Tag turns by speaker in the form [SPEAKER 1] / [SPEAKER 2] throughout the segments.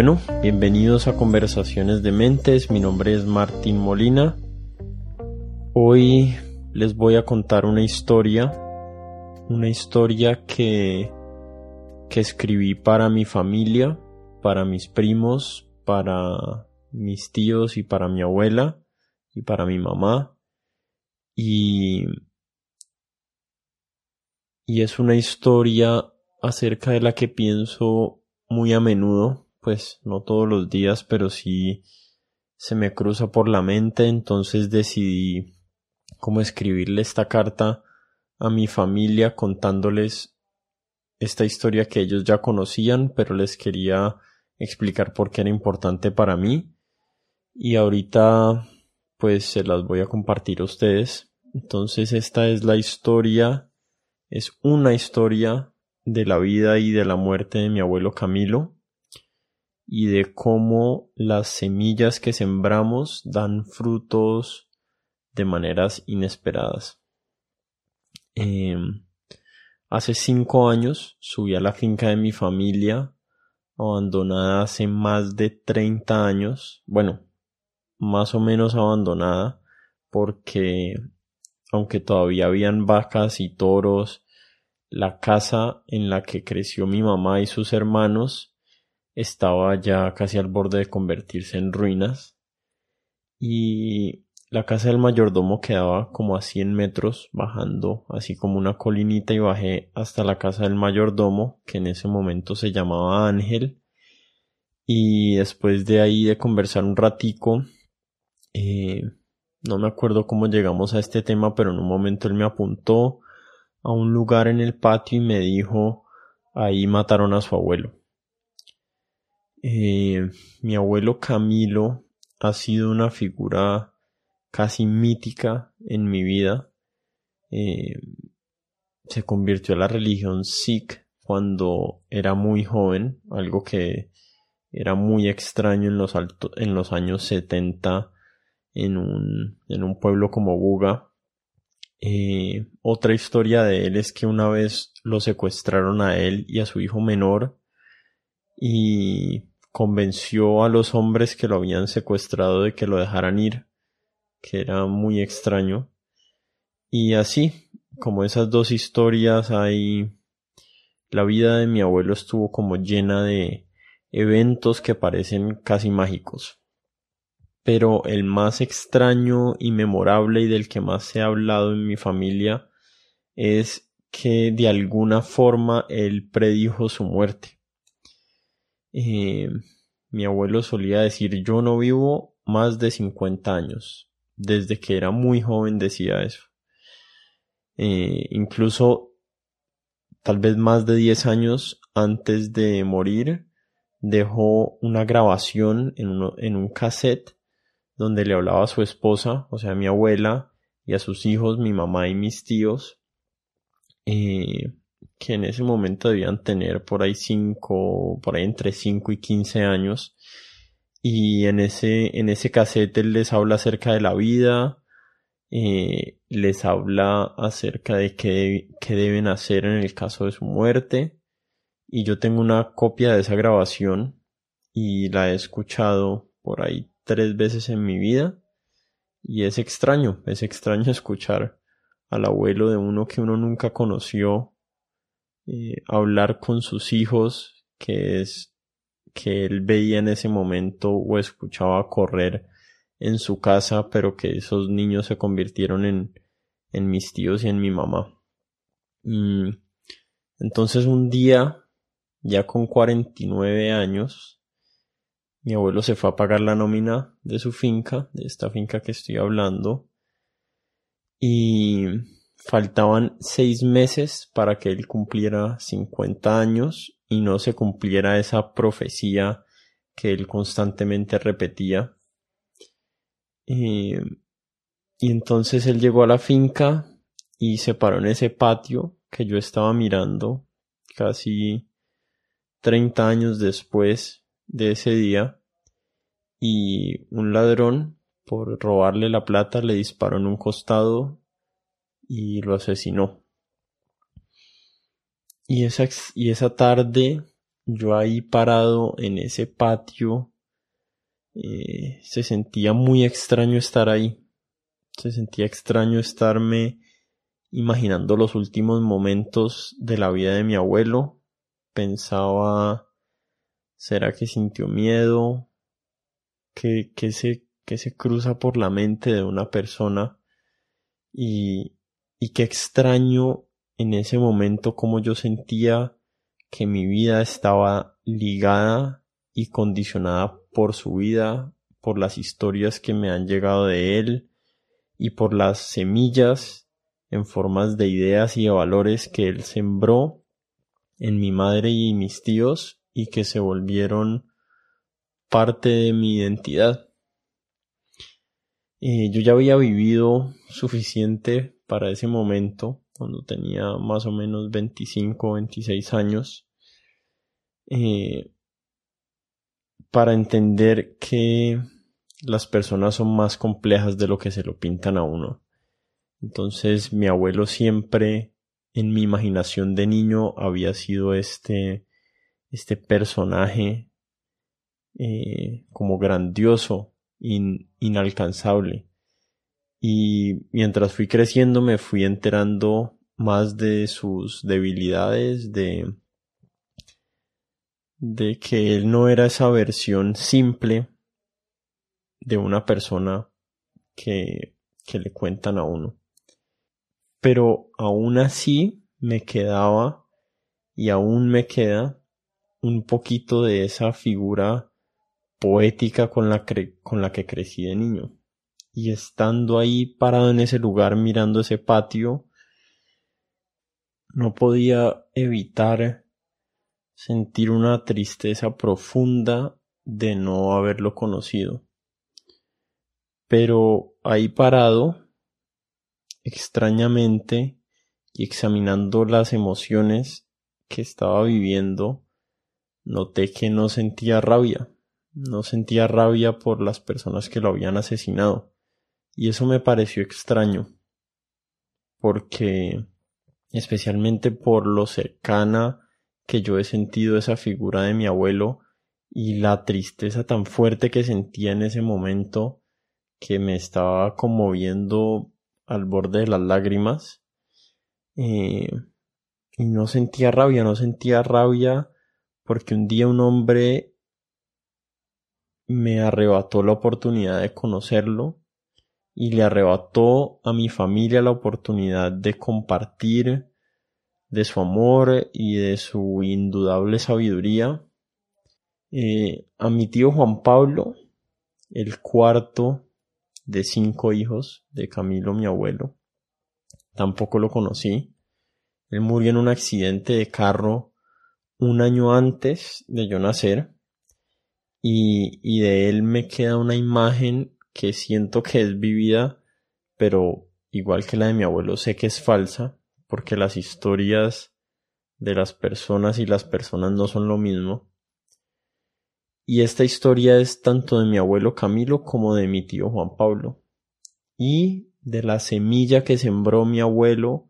[SPEAKER 1] Bueno, bienvenidos a Conversaciones de Mentes, mi nombre es Martín Molina. Hoy les voy a contar una historia, una historia que, que escribí para mi familia, para mis primos, para mis tíos y para mi abuela y para mi mamá. Y, y es una historia acerca de la que pienso muy a menudo, pues no todos los días, pero sí se me cruza por la mente, entonces decidí cómo escribirle esta carta a mi familia contándoles esta historia que ellos ya conocían, pero les quería explicar por qué era importante para mí. Y ahorita pues se las voy a compartir a ustedes. Entonces esta es la historia, es una historia de la vida y de la muerte de mi abuelo Camilo y de cómo las semillas que sembramos dan frutos de maneras inesperadas. Em, hace cinco años subí a la finca de mi familia, abandonada hace más de 30 años, bueno, más o menos abandonada, porque aunque todavía habían vacas y toros, la casa en la que creció mi mamá y sus hermanos estaba ya casi al borde de convertirse en ruinas y la casa del mayordomo quedaba como a 100 metros bajando así como una colinita y bajé hasta la casa del mayordomo que en ese momento se llamaba Ángel y después de ahí de conversar un ratico eh, no me acuerdo cómo llegamos a este tema pero en un momento él me apuntó a un lugar en el patio y me dijo ahí mataron a su abuelo. Eh, mi abuelo Camilo ha sido una figura casi mítica en mi vida. Eh, se convirtió a la religión Sikh cuando era muy joven, algo que era muy extraño en los, años 70 en un, en un pueblo como Buga, eh, otra historia de él es que una vez lo secuestraron a él y a su hijo menor y convenció a los hombres que lo habían secuestrado de que lo dejaran ir, que era muy extraño. Y así, como esas dos historias hay... La vida de mi abuelo estuvo como llena de eventos que parecen casi mágicos pero el más extraño y memorable y del que más se ha hablado en mi familia es que de alguna forma él predijo su muerte. Eh, mi abuelo solía decir yo no vivo más de 50 años. Desde que era muy joven decía eso. Eh, incluso tal vez más de 10 años antes de morir dejó una grabación en, un cassette donde le hablaba a su esposa, o sea, a mi abuela, y a sus hijos, mi mamá y mis tíos, eh, que en ese momento debían tener por ahí cinco, por ahí entre 5 y 15 años. Y en ese, en ese cassette él les habla acerca de la vida, eh, les habla acerca de qué, qué deben hacer en el caso de su muerte. Y yo tengo una copia de esa grabación y la he escuchado por ahí tres veces en mi vida y es extraño, es extraño escuchar al abuelo de uno que uno nunca conoció eh, hablar con sus hijos que es que él veía en ese momento o escuchaba correr en su casa pero que esos niños se convirtieron en, en mis tíos y en mi mamá. Entonces un día, ya con 49 años, mi abuelo se fue a pagar la nómina de su finca, de esta finca que estoy hablando, y faltaban seis meses para que él cumpliera 50 años y no se cumpliera esa profecía que él constantemente repetía. y entonces él llegó a la finca y se paró en ese patio que yo estaba mirando casi 30 años después de ese día y un ladrón por robarle la plata le disparó en un costado y lo asesinó. Y esa, y esa tarde yo ahí parado en ese patio, eh, se sentía muy extraño estar ahí. Se sentía extraño estarme imaginando los últimos momentos de la vida de mi abuelo. Pensaba, ¿será que sintió miedo? ¿Qué, qué, se, qué se cruza por la mente de una persona? Y, y qué extraño en ese momento como yo sentía que mi vida estaba ligada y condicionada por su vida, por las historias que me han llegado de él y por las semillas en formas de ideas y de valores que él sembró en mi madre y mis tíos y que se volvieron parte de mi identidad. Eh, yo ya había vivido suficiente para ese momento cuando tenía más o menos 25 o 26 años, eh, para entender que las personas son más complejas de lo que se lo pintan a uno. Entonces mi abuelo siempre en mi imaginación de niño había sido este, este personaje eh, como grandioso, inalcanzable. Y mientras fui creciendo me fui enterando más de sus debilidades, de, de que él no era esa versión simple de una persona que, que le cuentan a uno. Pero aún así me quedaba y aún me queda un poquito de esa figura poética con la, con la que crecí de niño y estando ahí parado en ese lugar mirando ese patio, no podía evitar sentir una tristeza profunda de no haberlo conocido. Pero ahí parado, extrañamente, y examinando las emociones que estaba viviendo, noté que no sentía rabia, no sentía rabia por las personas que lo habían asesinado. Y eso me pareció extraño, porque especialmente por lo cercana que yo he sentido esa figura de mi abuelo y la tristeza tan fuerte que sentía en ese momento que me estaba conmoviendo al borde de las lágrimas. Eh, y no sentía rabia, no sentía rabia porque un día un hombre me arrebató la oportunidad de conocerlo y le arrebató a mi familia la oportunidad de compartir de su amor y de su indudable sabiduría. Eh, a mi tío Juan Pablo, el cuarto de cinco hijos de Camilo, mi abuelo, tampoco lo conocí. Él murió en un accidente de carro un año antes de yo nacer y, y de él me queda una imagen que siento que es vivida, pero igual que la de mi abuelo sé que es falsa, porque las historias de las personas y las personas no son lo mismo. Y esta historia es tanto de mi abuelo Camilo como de mi tío Juan Pablo. Y de la semilla que sembró mi abuelo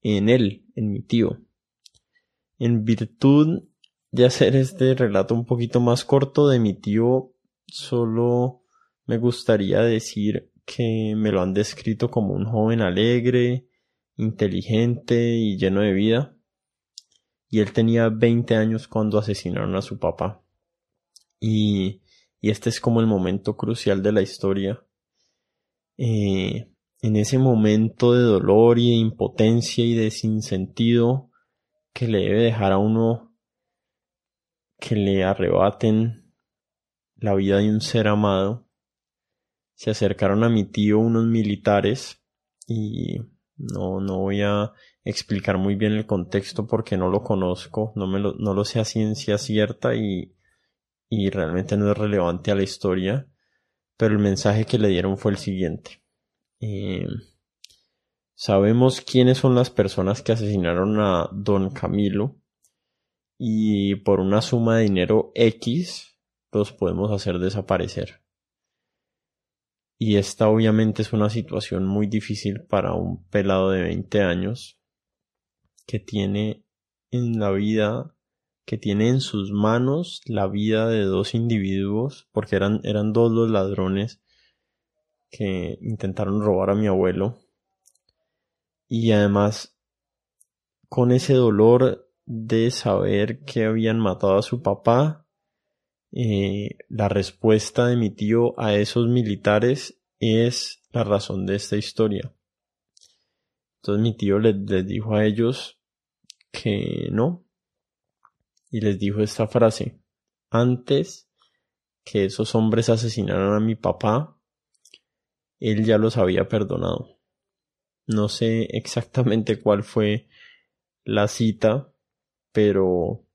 [SPEAKER 1] en él, en mi tío. En virtud de hacer este relato un poquito más corto de mi tío, solo me gustaría decir que me lo han descrito como un joven alegre, inteligente y lleno de vida. Y él tenía 20 años cuando asesinaron a su papá. Y, y este es como el momento crucial de la historia. Eh, en ese momento de dolor y de impotencia y de sinsentido que le debe dejar a uno que le arrebaten la vida de un ser amado, se acercaron a mi tío unos militares y no, no voy a explicar muy bien el contexto porque no lo conozco, no, me lo, no lo sé a ciencia cierta y, y realmente no es relevante a la historia, pero el mensaje que le dieron fue el siguiente. Eh, sabemos quiénes son las personas que asesinaron a don Camilo y por una suma de dinero X los podemos hacer desaparecer. Y esta obviamente es una situación muy difícil para un pelado de 20 años que tiene en la vida que tiene en sus manos la vida de dos individuos, porque eran, eran dos los ladrones que intentaron robar a mi abuelo. Y además, con ese dolor de saber que habían matado a su papá, eh, la respuesta de mi tío a esos militares es la razón de esta historia. Entonces mi tío les, les dijo a ellos que no, y les dijo esta frase, antes que esos hombres asesinaran a mi papá, él ya los había perdonado. No sé exactamente cuál fue la cita, pero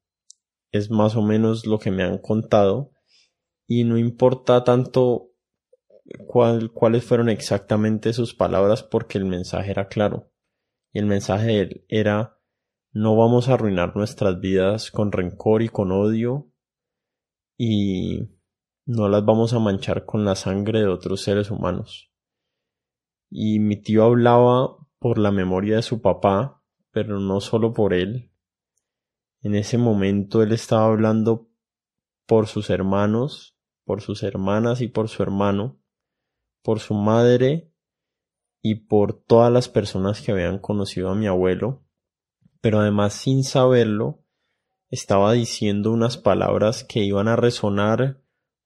[SPEAKER 1] es más o menos lo que me han contado y no importa tanto cuáles fueron exactamente sus palabras porque el mensaje era claro y el mensaje de él era no vamos a arruinar nuestras vidas con rencor y con odio y no las vamos a manchar con la sangre de otros seres humanos. Y mi tío hablaba por la memoria de su papá, pero no solo por él. En ese momento él estaba hablando por sus hermanos, por sus hermanas y por su hermano, por su madre y por todas las personas que habían conocido a mi abuelo pero además sin saberlo, estaba diciendo unas palabras que iban a resonar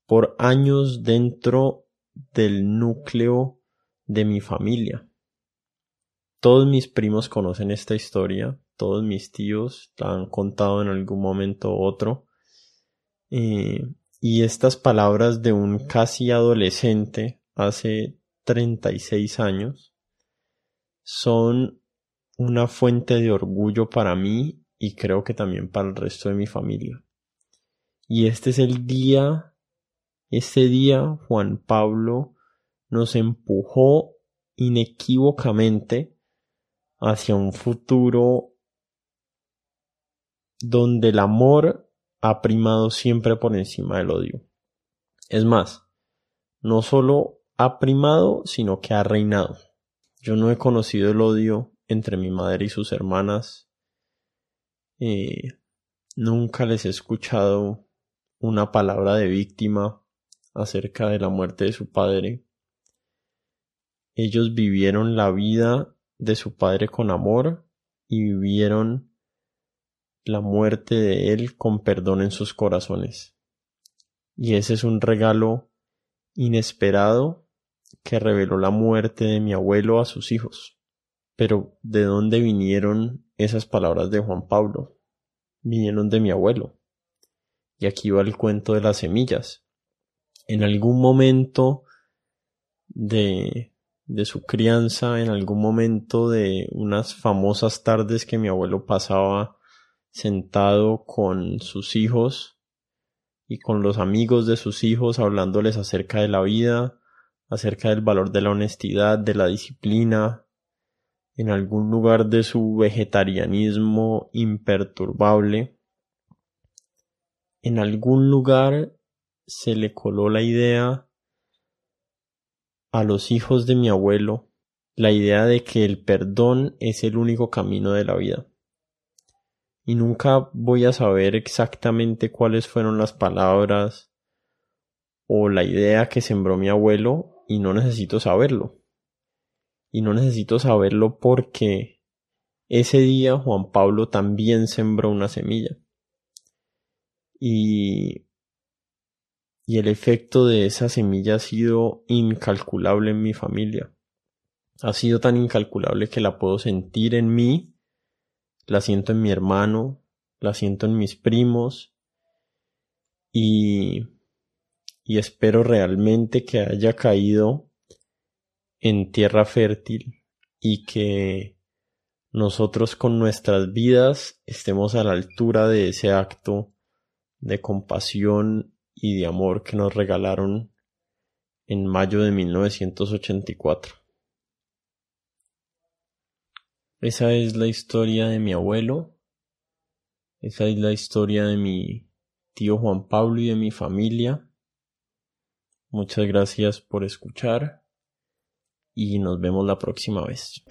[SPEAKER 1] por años dentro del núcleo de mi familia. Todos mis primos conocen esta historia, todos mis tíos la han contado en algún momento u otro. Eh, y estas palabras de un casi adolescente hace 36 años son una fuente de orgullo para mí y creo que también para el resto de mi familia. Y este es el día, este día Juan Pablo nos empujó inequívocamente hacia un futuro donde el amor ha primado siempre por encima del odio. Es más, no solo ha primado, sino que ha reinado. Yo no he conocido el odio entre mi madre y sus hermanas. Eh, nunca les he escuchado una palabra de víctima acerca de la muerte de su padre. Ellos vivieron la vida de su padre con amor y vivieron la muerte de él con perdón en sus corazones. Y ese es un regalo inesperado que reveló la muerte de mi abuelo a sus hijos. Pero ¿de dónde vinieron esas palabras de Juan Pablo? Vinieron de mi abuelo. Y aquí va el cuento de las semillas. En algún momento de, de su crianza, en algún momento de unas famosas tardes que mi abuelo pasaba sentado con sus hijos y con los amigos de sus hijos hablándoles acerca de la vida, acerca del valor de la honestidad, de la disciplina, en algún lugar de su vegetarianismo imperturbable, en algún lugar se le coló la idea a los hijos de mi abuelo, la idea de que el perdón es el único camino de la vida. Y nunca voy a saber exactamente cuáles fueron las palabras o la idea que sembró mi abuelo y no necesito saberlo y no necesito saberlo porque ese día Juan Pablo también sembró una semilla. Y, y el efecto de esa semilla ha sido incalculable en mi familia. Ha sido tan incalculable que la puedo sentir en mí, la siento en mi hermano, la siento en mis primos y, y espero realmente que haya caído en tierra fértil y que nosotros con nuestras vidas estemos a la altura de ese acto de compasión y de amor que nos regalaron en mayo de 1984. Esa es la historia de mi abuelo, esa es la historia de mi tío Juan Pablo y de mi familia. Muchas gracias por escuchar y nos vemos la próxima vez.